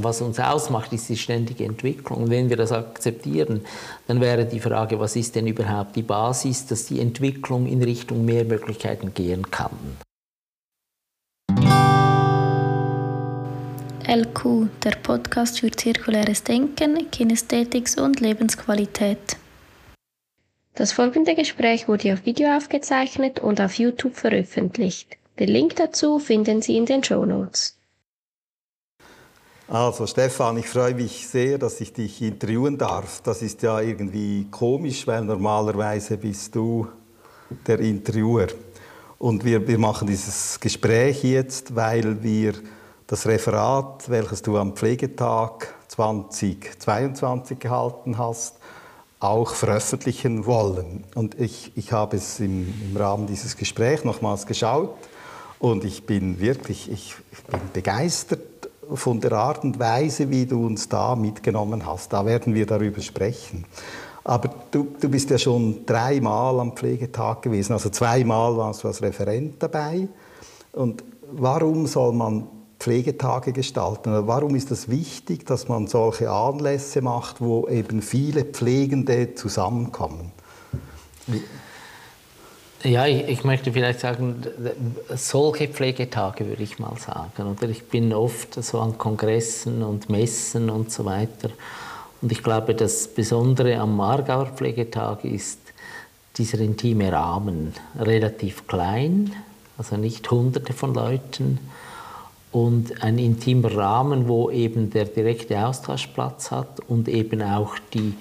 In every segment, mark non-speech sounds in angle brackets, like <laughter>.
Was uns ausmacht, ist die ständige Entwicklung. Und wenn wir das akzeptieren, dann wäre die Frage, was ist denn überhaupt die Basis, dass die Entwicklung in Richtung mehr Möglichkeiten gehen kann. LQ, der Podcast für zirkuläres Denken, Kinästhetik und Lebensqualität. Das folgende Gespräch wurde auf Video aufgezeichnet und auf YouTube veröffentlicht. Den Link dazu finden Sie in den Show Notes. Also Stefan, ich freue mich sehr, dass ich dich interviewen darf. Das ist ja irgendwie komisch, weil normalerweise bist du der Interviewer. Und wir, wir machen dieses Gespräch jetzt, weil wir das Referat, welches du am Pflegetag 2022 gehalten hast, auch veröffentlichen wollen. Und ich, ich habe es im, im Rahmen dieses Gesprächs nochmals geschaut und ich bin wirklich ich, ich bin begeistert von der Art und Weise, wie du uns da mitgenommen hast. Da werden wir darüber sprechen. Aber du, du bist ja schon dreimal am Pflegetag gewesen, also zweimal warst du als Referent dabei. Und warum soll man Pflegetage gestalten? Warum ist es wichtig, dass man solche Anlässe macht, wo eben viele Pflegende zusammenkommen? Ja, ich, ich, möchte vielleicht sagen, solche Pflegetage würde ich mal sagen. Oder ich bin oft so an Kongressen und Messen und so weiter. Und ich glaube, das Besondere am Margauer Pflegetag ist dieser intime Rahmen. Relativ klein, also nicht hunderte von Leuten. Und ein intimer Rahmen, wo eben der direkte Austausch Platz hat und eben auch die,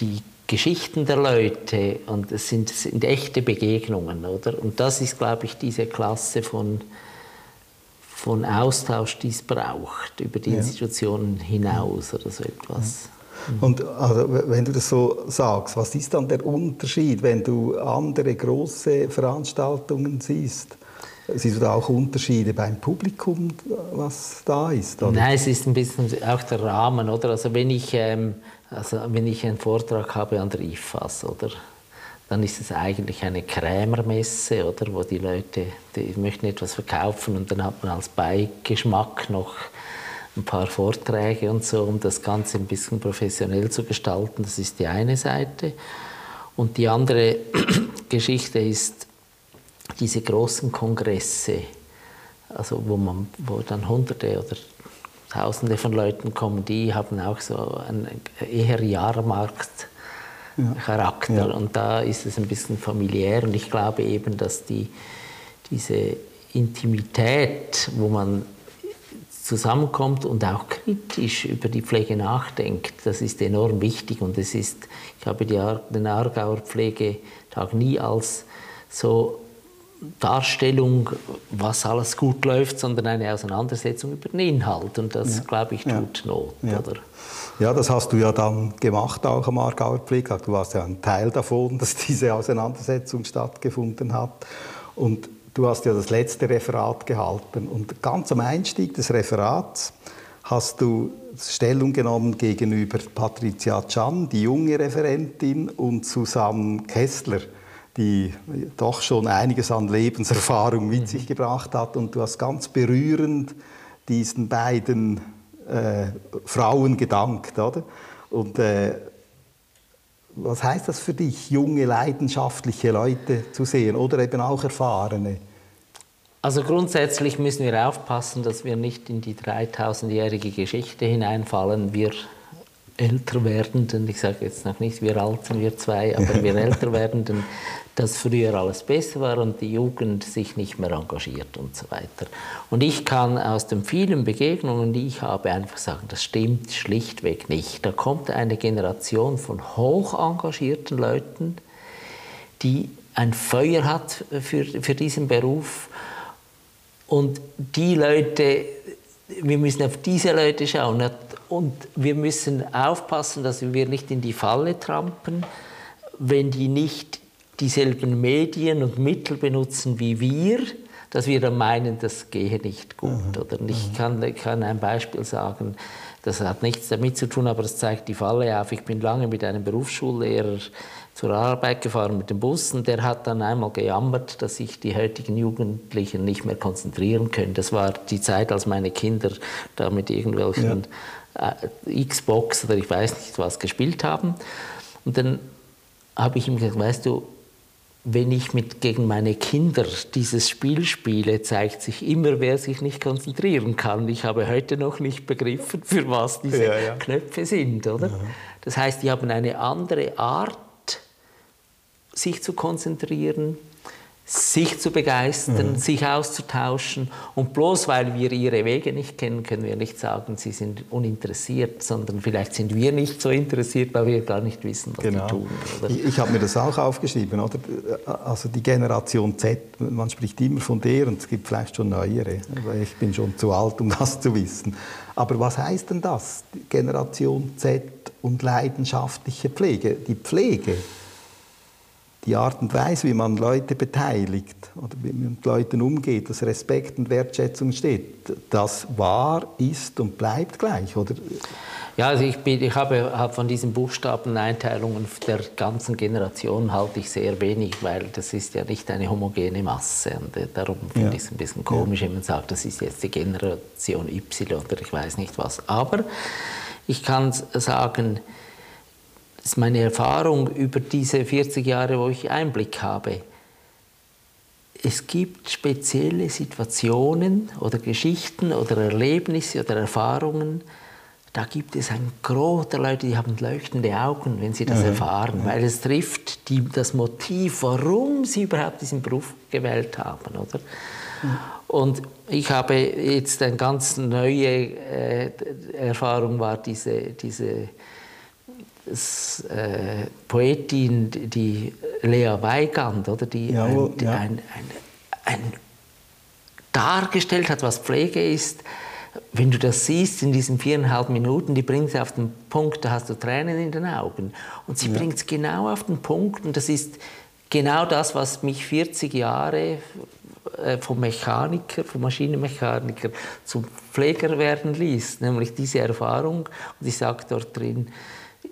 die Geschichten der Leute und es sind, es sind echte Begegnungen, oder? Und das ist, glaube ich, diese Klasse von, von Austausch, die es braucht, über die ja. Institutionen hinaus oder so etwas. Ja. Und also, wenn du das so sagst, was ist dann der Unterschied, wenn du andere große Veranstaltungen siehst? Siehst du da auch Unterschiede beim Publikum, was da ist? Oder? Nein, es ist ein bisschen auch der Rahmen, oder? Also wenn ich ähm, also wenn ich einen Vortrag habe an der IFAS, oder, dann ist es eigentlich eine Krämermesse, oder, wo die Leute die möchten etwas verkaufen und dann hat man als Beigeschmack noch ein paar Vorträge und so, um das Ganze ein bisschen professionell zu gestalten. Das ist die eine Seite. Und die andere <clears throat> Geschichte ist diese großen Kongresse, also wo, man, wo dann Hunderte oder Tausende von Leuten kommen, die haben auch so einen eher Jahrmarktcharakter. Ja. Ja. Und da ist es ein bisschen familiär. Und ich glaube eben, dass die, diese Intimität, wo man zusammenkommt und auch kritisch über die Pflege nachdenkt, das ist enorm wichtig. Und es ist, ich habe den Aargauer Pflegetag nie als so Darstellung, was alles gut läuft, sondern eine Auseinandersetzung über den Inhalt. Und das, ja. glaube ich, tut ja. Not. Ja. Oder? ja, das hast du ja dann gemacht, auch am Aargauer Pflegetag. Du warst ja ein Teil davon, <laughs> dass diese Auseinandersetzung stattgefunden hat. Und du hast ja das letzte Referat gehalten. Und ganz am Einstieg des Referats hast du Stellung genommen gegenüber Patricia Can, die junge Referentin, und Susanne Kessler, die doch schon einiges an Lebenserfahrung mit mhm. sich gebracht hat. Und du hast ganz berührend diesen beiden äh, Frauen gedankt. Oder? Und äh, was heißt das für dich, junge, leidenschaftliche Leute zu sehen oder eben auch erfahrene? Also grundsätzlich müssen wir aufpassen, dass wir nicht in die 3000-jährige Geschichte hineinfallen. Wir älter werdenden, ich sage jetzt noch nicht wir Alten, wir zwei, aber wir <laughs> älter werdenden, dass früher alles besser war und die Jugend sich nicht mehr engagiert und so weiter. Und ich kann aus den vielen Begegnungen, die ich habe, einfach sagen, das stimmt schlichtweg nicht. Da kommt eine Generation von hoch engagierten Leuten, die ein Feuer hat für, für diesen Beruf und die Leute, wir müssen auf diese Leute schauen und wir müssen aufpassen, dass wir nicht in die Falle trampen, wenn die nicht dieselben Medien und Mittel benutzen wie wir, dass wir dann meinen, das gehe nicht gut. Mhm. Oder ich mhm. kann, kann ein Beispiel sagen, Das hat nichts damit zu tun, aber es zeigt die Falle auf. Ich bin lange mit einem Berufsschullehrer zur Arbeit gefahren mit dem Bus und der hat dann einmal gejammert, dass sich die heutigen Jugendlichen nicht mehr konzentrieren können. Das war die Zeit, als meine Kinder da mit irgendwelchen ja. Äh, Xbox oder ich weiß nicht was gespielt haben. Und dann habe ich ihm gesagt, weißt du, wenn ich mit, gegen meine Kinder dieses Spiel spiele, zeigt sich immer, wer sich nicht konzentrieren kann. Ich habe heute noch nicht begriffen, für was diese ja, ja. Knöpfe sind, oder? Ja. Das heißt, die haben eine andere Art, sich zu konzentrieren, sich zu begeistern, mhm. sich auszutauschen. Und bloß weil wir ihre Wege nicht kennen, können wir nicht sagen, sie sind uninteressiert, sondern vielleicht sind wir nicht so interessiert, weil wir gar nicht wissen, was genau. sie tun. Oder? Ich, ich habe mir das auch aufgeschrieben. Oder? Also die Generation Z, man spricht immer von der und es gibt vielleicht schon neuere. Ich bin schon zu alt, um das zu wissen. Aber was heißt denn das, Generation Z und leidenschaftliche Pflege? Die Pflege die Art und Weise, wie man Leute beteiligt oder wie man mit Leuten umgeht, dass Respekt und Wertschätzung steht, das war, ist und bleibt gleich, oder? Ja, also ich, bin, ich habe, habe von diesen Buchstabeneinteilungen der ganzen Generation halte ich sehr wenig, weil das ist ja nicht eine homogene Masse. Und äh, darum finde ja. ich es ein bisschen komisch, wenn man sagt, das ist jetzt die Generation Y oder ich weiß nicht was. Aber ich kann sagen, das ist meine Erfahrung über diese 40 Jahre, wo ich Einblick habe. Es gibt spezielle Situationen oder Geschichten oder Erlebnisse oder Erfahrungen, da gibt es ein Gros der Leute, die haben leuchtende Augen, wenn sie das ja, erfahren, weil es trifft die, das Motiv, warum sie überhaupt diesen Beruf gewählt haben. Oder? Ja. Und ich habe jetzt eine ganz neue äh, Erfahrung, war diese, diese äh, Poetin, die Lea Weigand, oder, die, Jawohl, ein, die ja. ein, ein, ein, dargestellt hat, was Pflege ist. Wenn du das siehst in diesen viereinhalb Minuten, die bringt sie auf den Punkt, da hast du Tränen in den Augen. Und sie ja. bringt es genau auf den Punkt und das ist genau das, was mich 40 Jahre äh, vom Mechaniker, vom Maschinenmechaniker zum Pfleger werden ließ, nämlich diese Erfahrung. Und ich sage dort drin,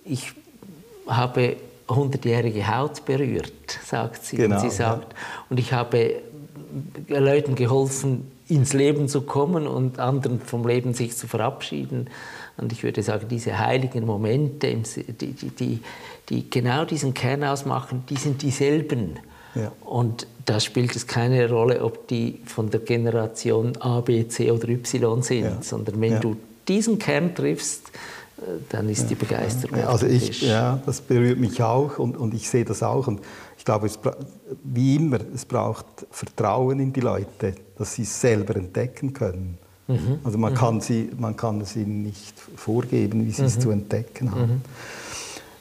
ich habe hundertjährige Haut berührt, sagt sie. Genau, und sie sagt, ja. und ich habe Leuten geholfen, ins Leben zu kommen und anderen vom Leben sich zu verabschieden. Und ich würde sagen, diese heiligen Momente, die, die, die, die genau diesen Kern ausmachen, die sind dieselben. Ja. Und da spielt es keine Rolle, ob die von der Generation A, B, C oder Y sind, ja. sondern wenn du diesen Kern triffst, dann ist die Begeisterung. Also ich, ja, das berührt mich auch und, und ich sehe das auch. Und ich glaube, es, wie immer, es braucht Vertrauen in die Leute, dass sie es selber entdecken können. Mhm. Also man, mhm. kann sie, man kann es ihnen nicht vorgeben, wie sie mhm. es zu entdecken haben. Mhm.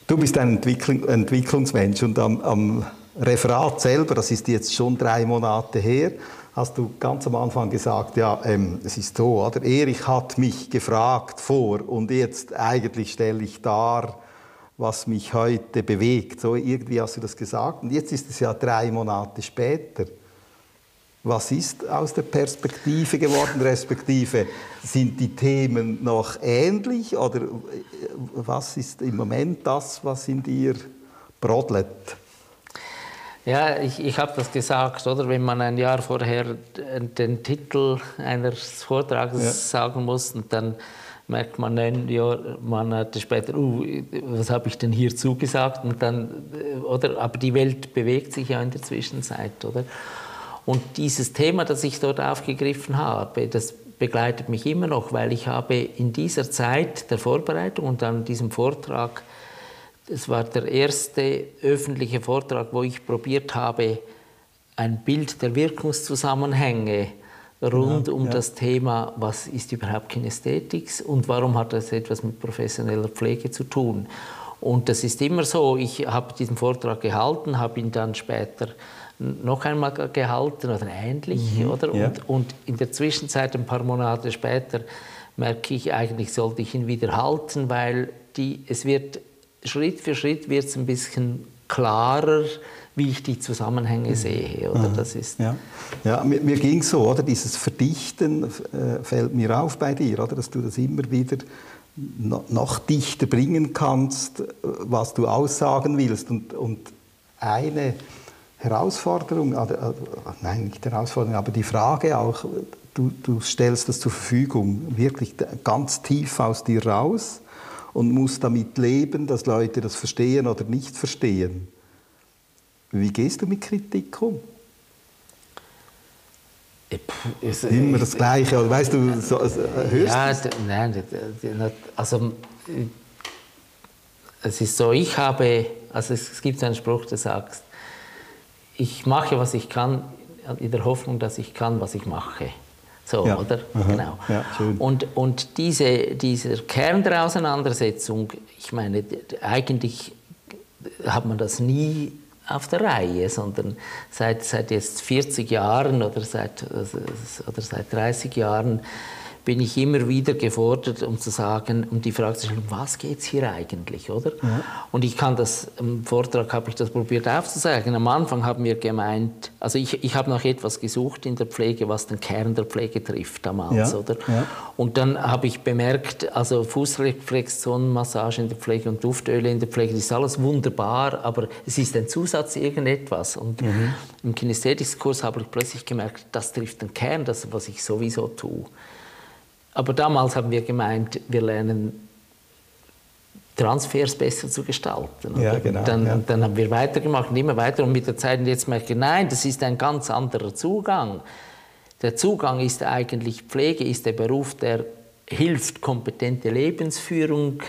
Du bist ein Entwicklung, Entwicklungsmensch und am, am Referat selber, das ist jetzt schon drei Monate her, hast du ganz am Anfang gesagt, ja, ähm, es ist so, oder? Erich hat mich gefragt vor und jetzt eigentlich stelle ich dar, was mich heute bewegt. So irgendwie hast du das gesagt und jetzt ist es ja drei Monate später. Was ist aus der Perspektive geworden, respektive sind die Themen noch ähnlich oder äh, was ist im Moment das, was in dir brodelt? Ja, ich, ich habe das gesagt, oder? Wenn man ein Jahr vorher den Titel eines Vortrags ja. sagen muss und dann merkt man ein Jahr, man hat später, uh, was habe ich denn hier zugesagt? Und dann, oder? Aber die Welt bewegt sich ja in der Zwischenzeit, oder? Und dieses Thema, das ich dort aufgegriffen habe, das begleitet mich immer noch, weil ich habe in dieser Zeit der Vorbereitung und an diesem Vortrag es war der erste öffentliche Vortrag, wo ich probiert habe, ein Bild der Wirkungszusammenhänge rund ja, um ja. das Thema, was ist überhaupt Kinästhetik und warum hat das etwas mit professioneller Pflege zu tun. Und das ist immer so, ich habe diesen Vortrag gehalten, habe ihn dann später noch einmal gehalten oder ähnlich, mhm, oder? Und, ja. und in der Zwischenzeit, ein paar Monate später, merke ich, eigentlich sollte ich ihn wieder halten, weil die, es wird Schritt für Schritt wird es ein bisschen klarer, wie ich die Zusammenhänge sehe. Oder? Das ist ja, ja mir, mir ging so, oder? Dieses Verdichten äh, fällt mir auf bei dir, oder? dass du das immer wieder noch dichter bringen kannst, was du aussagen willst. Und, und eine Herausforderung, also, äh, nein, nicht Herausforderung, aber die Frage auch, du, du stellst das zur Verfügung, wirklich ganz tief aus dir raus und musst damit leben, dass Leute das verstehen oder nicht verstehen. Wie gehst du mit Kritik um? Ist Immer das Gleiche, oder weißt du, so, also, hörst ja, nein, also es ist so, ich habe, also es gibt einen Spruch, der sagt, ich mache, was ich kann, in der Hoffnung, dass ich kann, was ich mache. So, ja. oder? Aha. Genau. Ja, und und diese, dieser Kern der Auseinandersetzung, ich meine, eigentlich hat man das nie auf der Reihe, sondern seit, seit jetzt 40 Jahren oder seit, oder seit 30 Jahren bin ich immer wieder gefordert, um zu sagen, um die Frage zu stellen, was geht es hier eigentlich, oder? Ja. Und ich kann das, im Vortrag habe ich das probiert aufzuzeigen. Am Anfang haben wir gemeint, also ich, ich habe nach etwas gesucht in der Pflege, was den Kern der Pflege trifft damals, ja. oder? Ja. Und dann habe ich bemerkt, also Fußreflexionenmassage in der Pflege und Duftöle in der Pflege, das ist alles wunderbar, aber es ist ein Zusatz irgendetwas. Und mhm. im Kinesthetics-Kurs habe ich plötzlich gemerkt, das trifft den Kern, das, was ich sowieso tue. Aber damals haben wir gemeint, wir lernen Transfers besser zu gestalten. Ja, genau, dann, ja. dann haben wir weitergemacht und immer weiter und mit der Zeit und jetzt merke ich, nein, das ist ein ganz anderer Zugang. Der Zugang ist eigentlich, Pflege ist der Beruf, der hilft, kompetente Lebensführung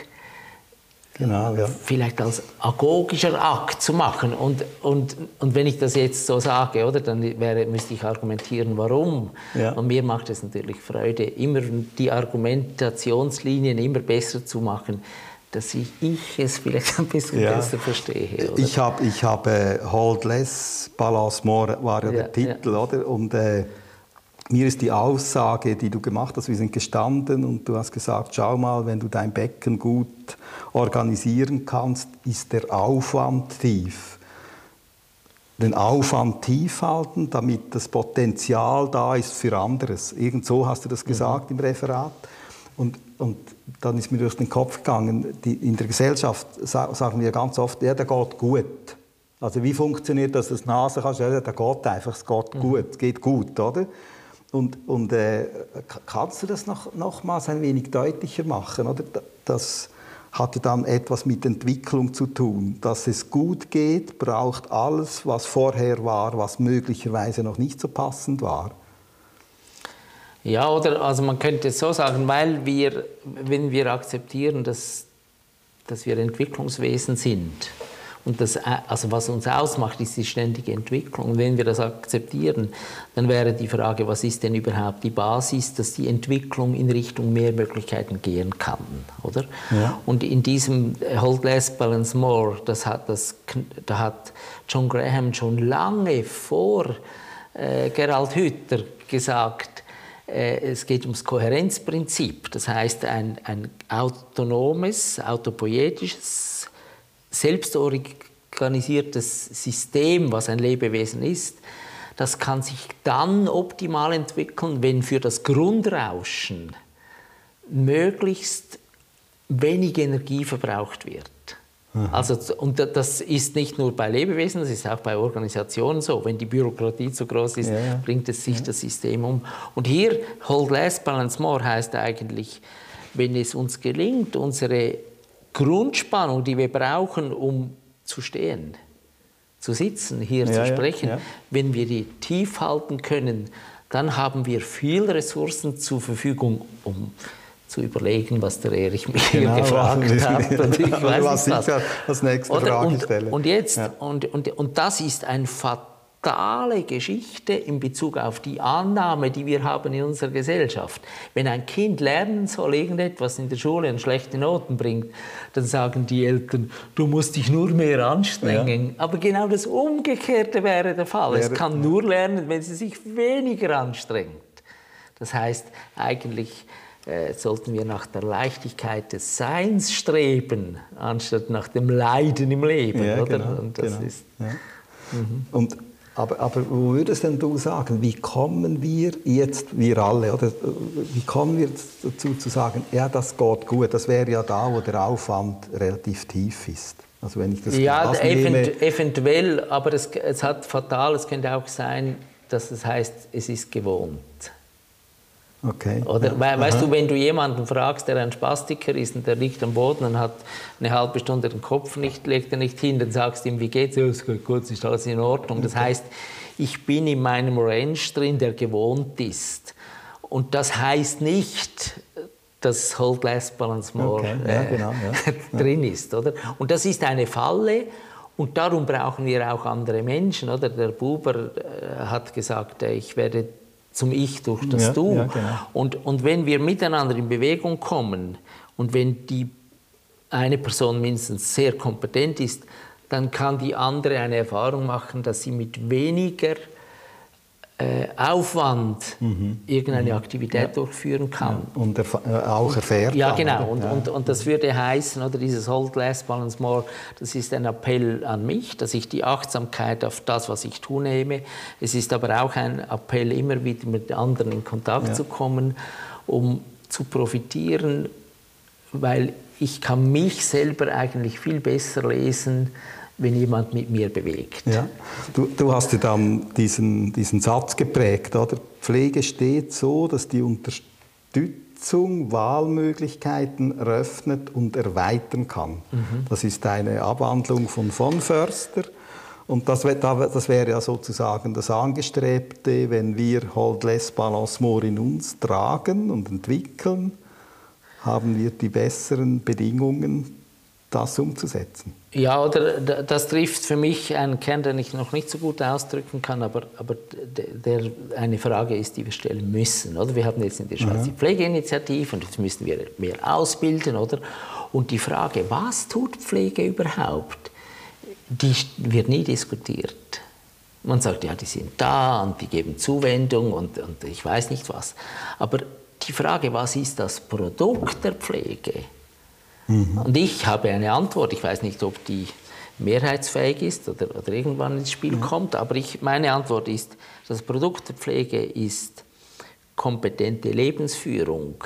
Genau, ja. vielleicht als agogischer Akt zu machen. Und, und, und wenn ich das jetzt so sage, oder, dann wäre, müsste ich argumentieren, warum. Ja. Und mir macht es natürlich Freude, immer die Argumentationslinien immer besser zu machen, dass ich, ich es vielleicht ein bisschen ja. besser verstehe. Oder? Ich habe ich hab, äh, Hold Less, Balance More war ja, der Titel, oder? Und äh, mir ist die Aussage, die du gemacht hast, wir sind gestanden und du hast gesagt, schau mal, wenn du dein Becken gut organisieren kannst, ist der Aufwand tief. Den Aufwand tief halten, damit das Potenzial da ist für anderes. Irgend so hast du das mhm. gesagt mhm. im Referat. Und, und dann ist mir durch den Kopf gegangen, die, in der Gesellschaft sagen wir ganz oft, ja, der geht gut. Also wie funktioniert das, dass du Nase kannst? Ja, der geht einfach, es geht mhm. gut, es geht gut, oder? Und, und äh, kannst du das noch, nochmals ein wenig deutlicher machen? Oder? Das hatte dann etwas mit Entwicklung zu tun. Dass es gut geht, braucht alles, was vorher war, was möglicherweise noch nicht so passend war. Ja, oder also man könnte es so sagen, weil wir, wenn wir akzeptieren, dass, dass wir Entwicklungswesen sind, und das, also was uns ausmacht, ist die ständige Entwicklung. Und wenn wir das akzeptieren, dann wäre die Frage, was ist denn überhaupt die Basis, dass die Entwicklung in Richtung mehr Möglichkeiten gehen kann, oder? Ja. Und in diesem Hold Less, Balance More, das hat, das, da hat John Graham schon lange vor äh, Gerald Hüther gesagt, äh, es geht ums Kohärenzprinzip. Das heißt, ein, ein autonomes, autopoietisches selbstorganisiertes System, was ein Lebewesen ist, das kann sich dann optimal entwickeln, wenn für das Grundrauschen möglichst wenig Energie verbraucht wird. Also, und das ist nicht nur bei Lebewesen, das ist auch bei Organisationen so. Wenn die Bürokratie zu groß ist, ja, ja. bringt es sich ja. das System um. Und hier, Hold Less, Balance More heißt eigentlich, wenn es uns gelingt, unsere Grundspannung, die wir brauchen, um zu stehen, zu sitzen, hier ja, zu sprechen, ja, wenn wir die tief halten können, dann haben wir viel Ressourcen zur Verfügung, um zu überlegen, was der Erich mich genau, gefragt hat. Und ich weiß <laughs> was nicht, was. als nächste Frage und, stelle. Und jetzt, und, und, und das ist ein fatal fatale Geschichte in Bezug auf die Annahme, die wir haben in unserer Gesellschaft. Wenn ein Kind lernen soll, irgendetwas in der Schule und schlechte Noten bringt, dann sagen die Eltern, du musst dich nur mehr anstrengen. Ja. Aber genau das Umgekehrte wäre der Fall. Wäre, es kann nur lernen, wenn sie sich weniger anstrengt. Das heißt, eigentlich äh, sollten wir nach der Leichtigkeit des Seins streben, anstatt nach dem Leiden im Leben. Ja, oder? Genau, Und das genau. ist ja. Mhm. Und, aber, aber wo würdest denn du sagen, wie kommen wir jetzt, wir alle, oder wie kommen wir dazu zu sagen, ja, das geht gut, das wäre ja da, wo der Aufwand relativ tief ist? Also wenn ich das ja, event eventuell, aber es, es hat fatal, es könnte auch sein, dass es heißt, es ist gewohnt. Okay. Oder ja. weißt Aha. du, wenn du jemanden fragst, der ein Spastiker ist und der liegt am Boden und hat eine halbe Stunde den Kopf nicht, legt er nicht hin, dann sagst du ihm, wie geht's? Ja, es geht gut, ist alles in Ordnung. Das heißt, ich bin in meinem Range drin, der gewohnt ist. Und das heißt nicht, dass Hold Less Balance More okay. ja, äh, genau, ja. <laughs> drin ist, oder? Und das ist eine Falle. Und darum brauchen wir auch andere Menschen, oder? Der Buber äh, hat gesagt, äh, ich werde zum Ich durch das ja, Du. Ja, genau. und, und wenn wir miteinander in Bewegung kommen und wenn die eine Person mindestens sehr kompetent ist, dann kann die andere eine Erfahrung machen, dass sie mit weniger Aufwand mhm. irgendeine mhm. Aktivität ja. durchführen kann. Ja. Und erf äh, auch erfährt. Ja, genau. Und, ja. und, und das würde heißen, oder dieses Hold Less, Balance More, das ist ein Appell an mich, dass ich die Achtsamkeit auf das, was ich tue, nehme. Es ist aber auch ein Appell, immer wieder mit anderen in Kontakt zu kommen, um zu profitieren, weil ich kann mich selber eigentlich viel besser lesen, wenn jemand mit mir bewegt. Ja. Du, du hast ja dann diesen, diesen Satz geprägt, oder? Pflege steht so, dass die Unterstützung Wahlmöglichkeiten eröffnet und erweitern kann. Mhm. Das ist eine Abwandlung von von Förster. Und das, das wäre ja sozusagen das Angestrebte, wenn wir Hold Less Balance More in uns tragen und entwickeln, haben wir die besseren Bedingungen das umzusetzen. Ja, oder das trifft für mich einen Kern, den ich noch nicht so gut ausdrücken kann, aber, aber der eine Frage ist, die wir stellen müssen. Oder? Wir haben jetzt in der Schweiz die Pflegeinitiative und jetzt müssen wir mehr ausbilden. Oder? Und die Frage, was tut Pflege überhaupt, die wird nie diskutiert. Man sagt, ja, die sind da und die geben Zuwendung und, und ich weiß nicht was. Aber die Frage, was ist das Produkt der Pflege? Mhm. Und ich habe eine Antwort. Ich weiß nicht, ob die mehrheitsfähig ist oder, oder irgendwann ins Spiel mhm. kommt, aber ich, meine Antwort ist, das Produkt der Pflege ist kompetente Lebensführung.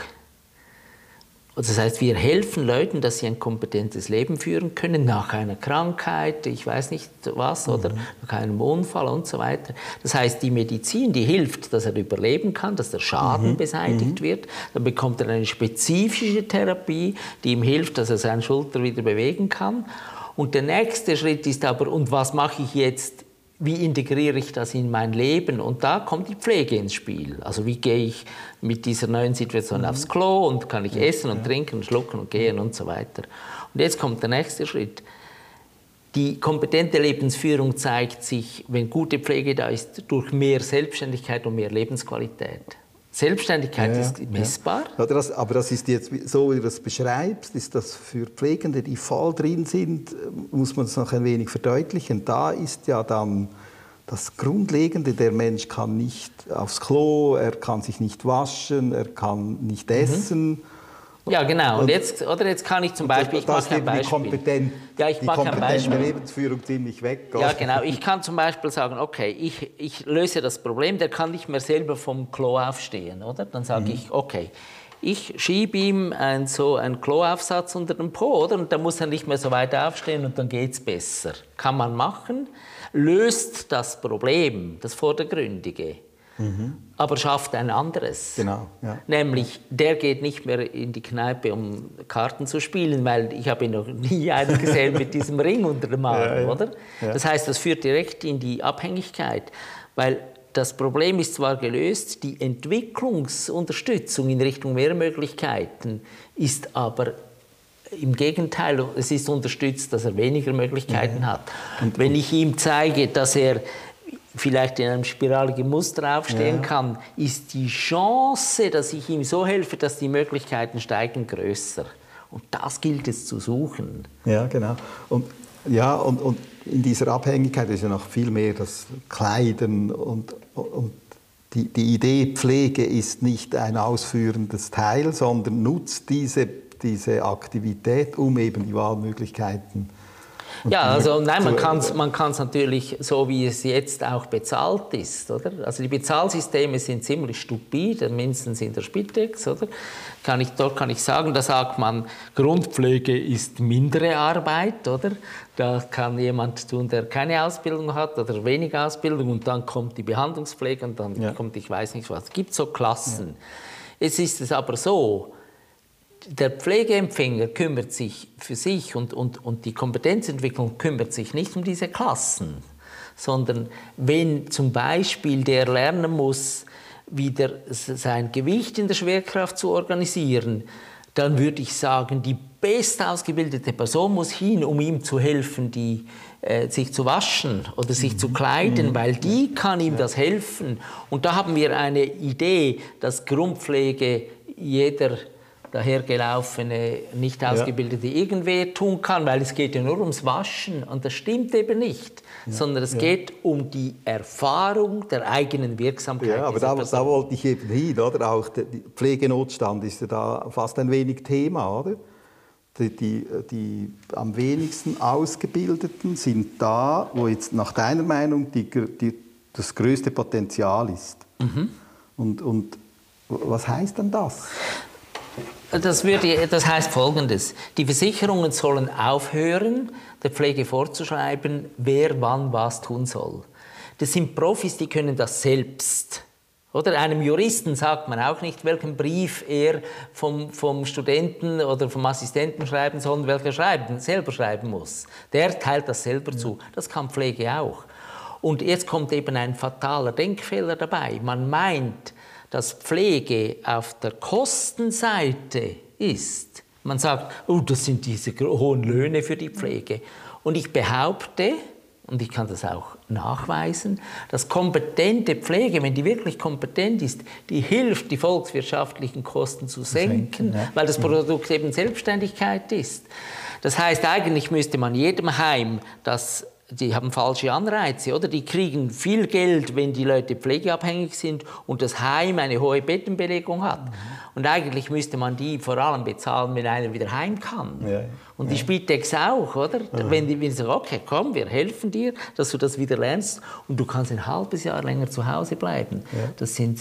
Das heißt, wir helfen Leuten, dass sie ein kompetentes Leben führen können nach einer Krankheit, ich weiß nicht was, mhm. oder nach einem Unfall und so weiter. Das heißt, die Medizin, die hilft, dass er überleben kann, dass der Schaden mhm. beseitigt mhm. wird. Dann bekommt er eine spezifische Therapie, die ihm hilft, dass er seine Schulter wieder bewegen kann. Und der nächste Schritt ist aber, und was mache ich jetzt wie integriere ich das in mein Leben? Und da kommt die Pflege ins Spiel. Also wie gehe ich mit dieser neuen Situation mhm. aufs Klo und kann ich essen und trinken und schlucken und gehen und so weiter. Und jetzt kommt der nächste Schritt. Die kompetente Lebensführung zeigt sich, wenn gute Pflege da ist, durch mehr Selbstständigkeit und mehr Lebensqualität. Selbstständigkeit ja, ist messbar. Ja, das, aber das ist jetzt, so wie du das beschreibst, ist das für Pflegende, die voll drin sind, muss man es noch ein wenig verdeutlichen. Da ist ja dann das Grundlegende, der Mensch kann nicht aufs Klo, er kann sich nicht waschen, er kann nicht mhm. essen. Mhm. Ja, genau. Und jetzt, oder jetzt kann ich zum Beispiel, ich mache ein Beispiel. Kompetent, ja, ich mache ein Beispiel. Lebensführung ziemlich weg. Ja, genau. Ich <laughs> kann zum Beispiel sagen, okay, ich, ich löse das Problem, der kann nicht mehr selber vom Klo aufstehen, oder? Dann sage mhm. ich, okay, ich schiebe ihm ein, so einen Kloaufsatz unter den Po, oder? Und dann muss er nicht mehr so weit aufstehen und dann geht es besser. Kann man machen, löst das Problem, das Vordergründige. Mhm. aber schafft ein anderes. Genau, ja. Nämlich, der geht nicht mehr in die Kneipe, um Karten zu spielen, weil ich habe noch nie <laughs> einen gesehen mit diesem Ring unter dem Arm, ja, ja. oder? Das heißt, das führt direkt in die Abhängigkeit, weil das Problem ist zwar gelöst, die Entwicklungsunterstützung in Richtung mehr Möglichkeiten ist aber im Gegenteil, es ist unterstützt, dass er weniger Möglichkeiten hat. Und wenn ich ihm zeige, dass er vielleicht in einem spiraligen Muster aufstehen ja. kann, ist die Chance, dass ich ihm so helfe, dass die Möglichkeiten steigen, größer. Und das gilt es zu suchen. Ja, genau. Und, ja, und, und in dieser Abhängigkeit ist ja noch viel mehr das Kleiden und, und die, die Idee Pflege ist nicht ein ausführendes Teil, sondern nutzt diese, diese Aktivität, um eben die Wahlmöglichkeiten Ja, also nein, man kann es man kann's natürlich so, wie es jetzt auch bezahlt ist, oder? Also die Bezahlsysteme sind ziemlich stupide, mindestens in der Spitex, oder? Kann ich, dort kann ich sagen, da sagt man, Grundpflege ist mindere Arbeit, oder? Da kann jemand tun, der keine Ausbildung hat oder wenig Ausbildung und dann kommt die Behandlungspflege und dann ja. kommt ich weiß nicht was. Es gibt so Klassen. Ja. Jetzt ist es aber so, der Pflegeempfänger kümmert sich für sich und, und, und die Kompetenzentwicklung kümmert sich nicht um diese Klassen, sondern wenn zum Beispiel der lernen muss, wieder sein Gewicht in der Schwerkraft zu organisieren, dann würde ich sagen, die bestausgebildete Person muss hin, um ihm zu helfen, die, äh, sich zu waschen oder sich mhm. zu kleiden, mhm. weil die kann ihm das helfen. Und da haben wir eine Idee, dass Grundpflege jeder dahergelaufene, nicht ausgebildete ja. irgendwer tun kann, weil es geht ja nur ums Waschen und das stimmt eben nicht, ja. sondern es ja. geht um die Erfahrung der eigenen Wirksamkeit. Ja, aber da, da, wollte ich eben hin, oder? Auch der Pflegenotstand ist ja da fast ein wenig Thema, oder? Die, die, die, am wenigsten Ausgebildeten sind da, wo jetzt nach deiner Meinung die, die, das größte Potenzial ist. Mhm. Und, und was heißt dann das? Das, würde, das heißt Folgendes. Die Versicherungen sollen aufhören, der Pflege vorzuschreiben, wer wann was tun soll. Das sind Profis, die können das selbst. Oder einem Juristen sagt man auch nicht, welchen Brief er vom, vom Studenten oder vom Assistenten schreiben soll und welcher schreiben, selber schreiben muss. Der teilt das selber zu. Das kann Pflege auch. Und jetzt kommt eben ein fataler Denkfehler dabei. Man meint, dass Pflege auf der Kostenseite ist. Man sagt, oh, das sind diese hohen Löhne für die Pflege. Und ich behaupte, und ich kann das auch nachweisen, dass kompetente Pflege, wenn die wirklich kompetent ist, die hilft, die volkswirtschaftlichen Kosten zu senken, senken ja. weil das Produkt eben Selbstständigkeit ist. Das heißt, eigentlich müsste man jedem Heim, das die haben falsche Anreize, oder? Die kriegen viel Geld, wenn die Leute pflegeabhängig sind und das Heim eine hohe Bettenbelegung hat. Mhm. Und eigentlich müsste man die vor allem bezahlen, wenn einer wieder heim kann. Ja. Und die ja. Spitex auch, oder? Mhm. Wenn die, wenn die sagen, okay, komm, wir helfen dir, dass du das wieder lernst und du kannst ein halbes Jahr länger zu Hause bleiben. Ja. Das sind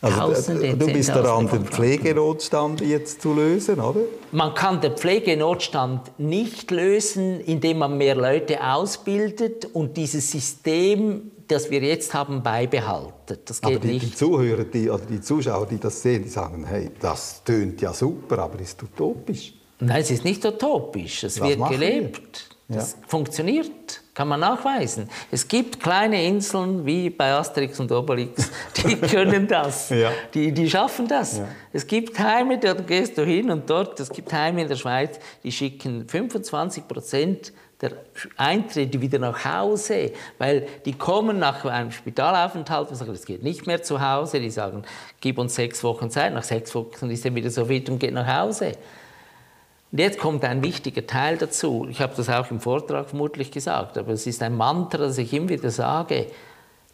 also, Tausende, du bist daran, den Pflegenotstand jetzt zu lösen, oder? Man kann den Pflegenotstand nicht lösen, indem man mehr Leute ausbildet und dieses System, das wir jetzt haben, beibehaltet. Das geht aber die, nicht. Die Zuhörer, die, oder die Zuschauer, die das sehen, die sagen, hey, das tönt ja super, aber ist utopisch. Nein, es ist nicht utopisch. Es Was wird gelebt. Das ja. funktioniert, kann man nachweisen. Es gibt kleine Inseln wie bei Asterix und Obelix, die <laughs> können das. ja. die, die schaffen das. Ja. Es gibt Heime, da gehst du hin und dort, es gibt Heime in der Schweiz, die schicken 25 Prozent der Eintritte wieder nach Hause, weil die kommen nach einem Spitalaufenthalt und sagen, es geht nicht mehr zu Hause. Die sagen, gib uns sechs Wochen Zeit. Nach sechs Wochen ist er wieder so fit und geht nach Hause. Und jetzt kommt ein wichtiger Teil dazu. Ich habe das auch im Vortrag vermutlich gesagt, aber es ist ein Mantra, das ich immer wieder sage.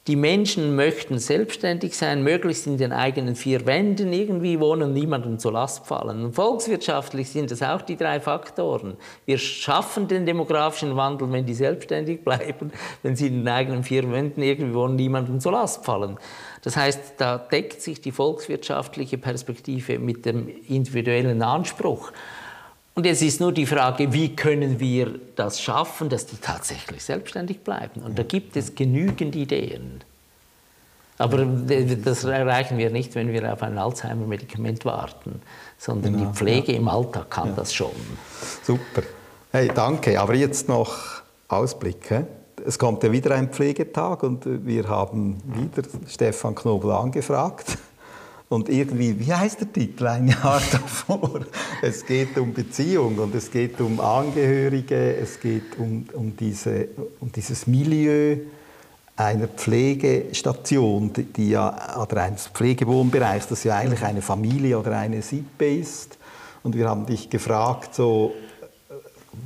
Die Menschen möchten selbstständig sein, möglichst in den eigenen vier Wänden irgendwie wohnen und niemandem zur Last fallen. Und volkswirtschaftlich sind das auch die drei Faktoren. Wir schaffen den demografischen Wandel, wenn die selbstständig <laughs> bleiben, wenn sie in den eigenen vier Wänden irgendwie wohnen, niemandem zur Last fallen. Das heißt, da deckt sich die volkswirtschaftliche Perspektive mit dem individuellen Anspruch. Und jetzt ist nur die Frage, wie können wir das schaffen, dass die tatsächlich selbstständig bleiben. Und da gibt es genügend Ideen. Aber das erreichen wir nicht, wenn wir auf ein Alzheimer-Medikament warten, sondern genau, die Pflege ja. im Alltag kann ja. das schon. Super. Hey, danke. Aber jetzt noch Ausblick. Es kommt ja wieder ein Pflegetag und wir haben wieder Stefan Knobel angefragt. Und irgendwie, wie heißt der Titel ein Jahr <laughs> davor? Es geht um Beziehung und es geht um Angehörige, es geht um, um, diese, um dieses Milieu einer Pflegestation, die, ja, oder eines Pflegewohnbereichs, das ja eigentlich eine Familie oder eine Sippe ist. Und wir haben dich gefragt, so,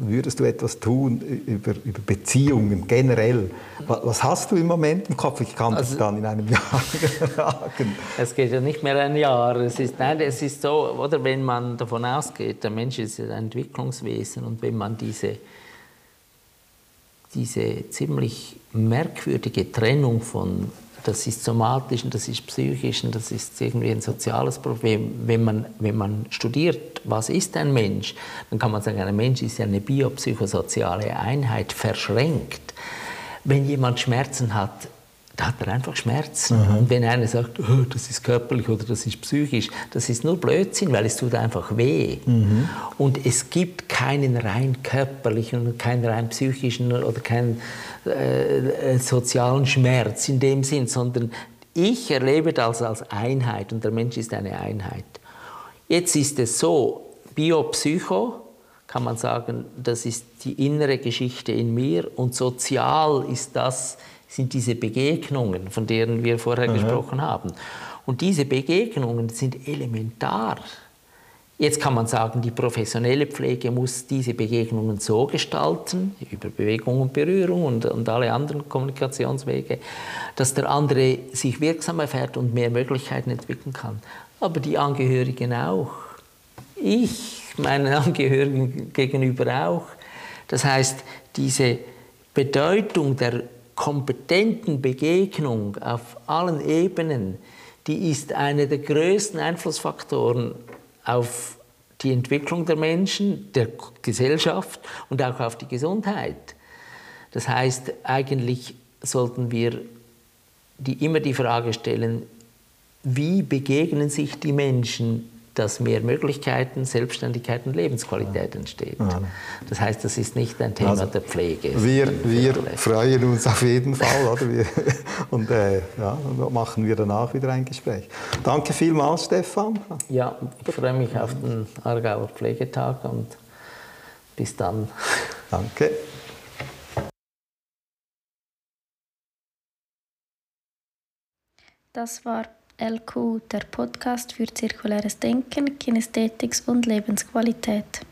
würdest du etwas tun über, über Beziehungen generell? Was hast du im Moment im Kopf? Ich kann also, das dann in einem Jahr <laughs> sagen. Es geht ja nicht mehr ein Jahr. Es ist, nein, es ist so, oder wenn man davon ausgeht, der Mensch ist ein Entwicklungswesen und wenn man diese diese ziemlich merkwürdige Trennung von das ist somatisch und das ist psychisch und das ist irgendwie ein soziales Problem. Wenn man, wenn man studiert, was ist ein Mensch, dann kann man sagen, ein Mensch ist ja eine biopsychosoziale Einheit, verschränkt. Wenn jemand Schmerzen hat, da hat er einfach Schmerzen. Mhm. Und wenn einer sagt, oh, das ist körperlich oder das ist psychisch, das ist nur Blödsinn, weil es tut einfach weh. Mhm. Und es gibt keinen rein körperlichen und keinen rein psychischen oder keinen äh, äh, sozialen Schmerz in dem Sinn, sondern ich erlebe das als Einheit und der Mensch ist eine Einheit. Jetzt ist es so, Biopsycho kann man sagen, das ist die innere Geschichte in mir und sozial ist das, sind diese Begegnungen, von denen wir vorher mhm. gesprochen haben. Und diese Begegnungen sind elementar. Jetzt kann man sagen, die professionelle Pflege muss diese Begegnungen so gestalten, über Bewegung und Berührung und, und alle anderen Kommunikationswege, dass der andere sich wirksam erfährt und mehr Möglichkeiten entwickeln kann. Aber die Angehörigen auch. Ich, meinen <laughs> Angehörigen gegenüber auch. Das heißt, diese Bedeutung der kompetenten Begegnung auf allen Ebenen, die ist einer der größten Einflussfaktoren auf die Entwicklung der Menschen, der Gesellschaft und auch auf die Gesundheit. Das heißt, eigentlich sollten wir die, immer die Frage stellen, wie begegnen sich die Menschen dass mehr Möglichkeiten, Selbstständigkeit und Lebensqualität entsteht. Das heißt, das ist nicht ein Thema also, der Pflege. Wir, wir freuen uns auf jeden Fall oder? Wir, <laughs> und äh, ja, machen wir danach wieder ein Gespräch. Danke vielmals, Stefan. Ja, ich freue mich auf den Aargauer Pflegetag und bis dann. <laughs> Danke. Das war LQ, der Podcast für zirkuläres Denken, Kinästhetik und Lebensqualität.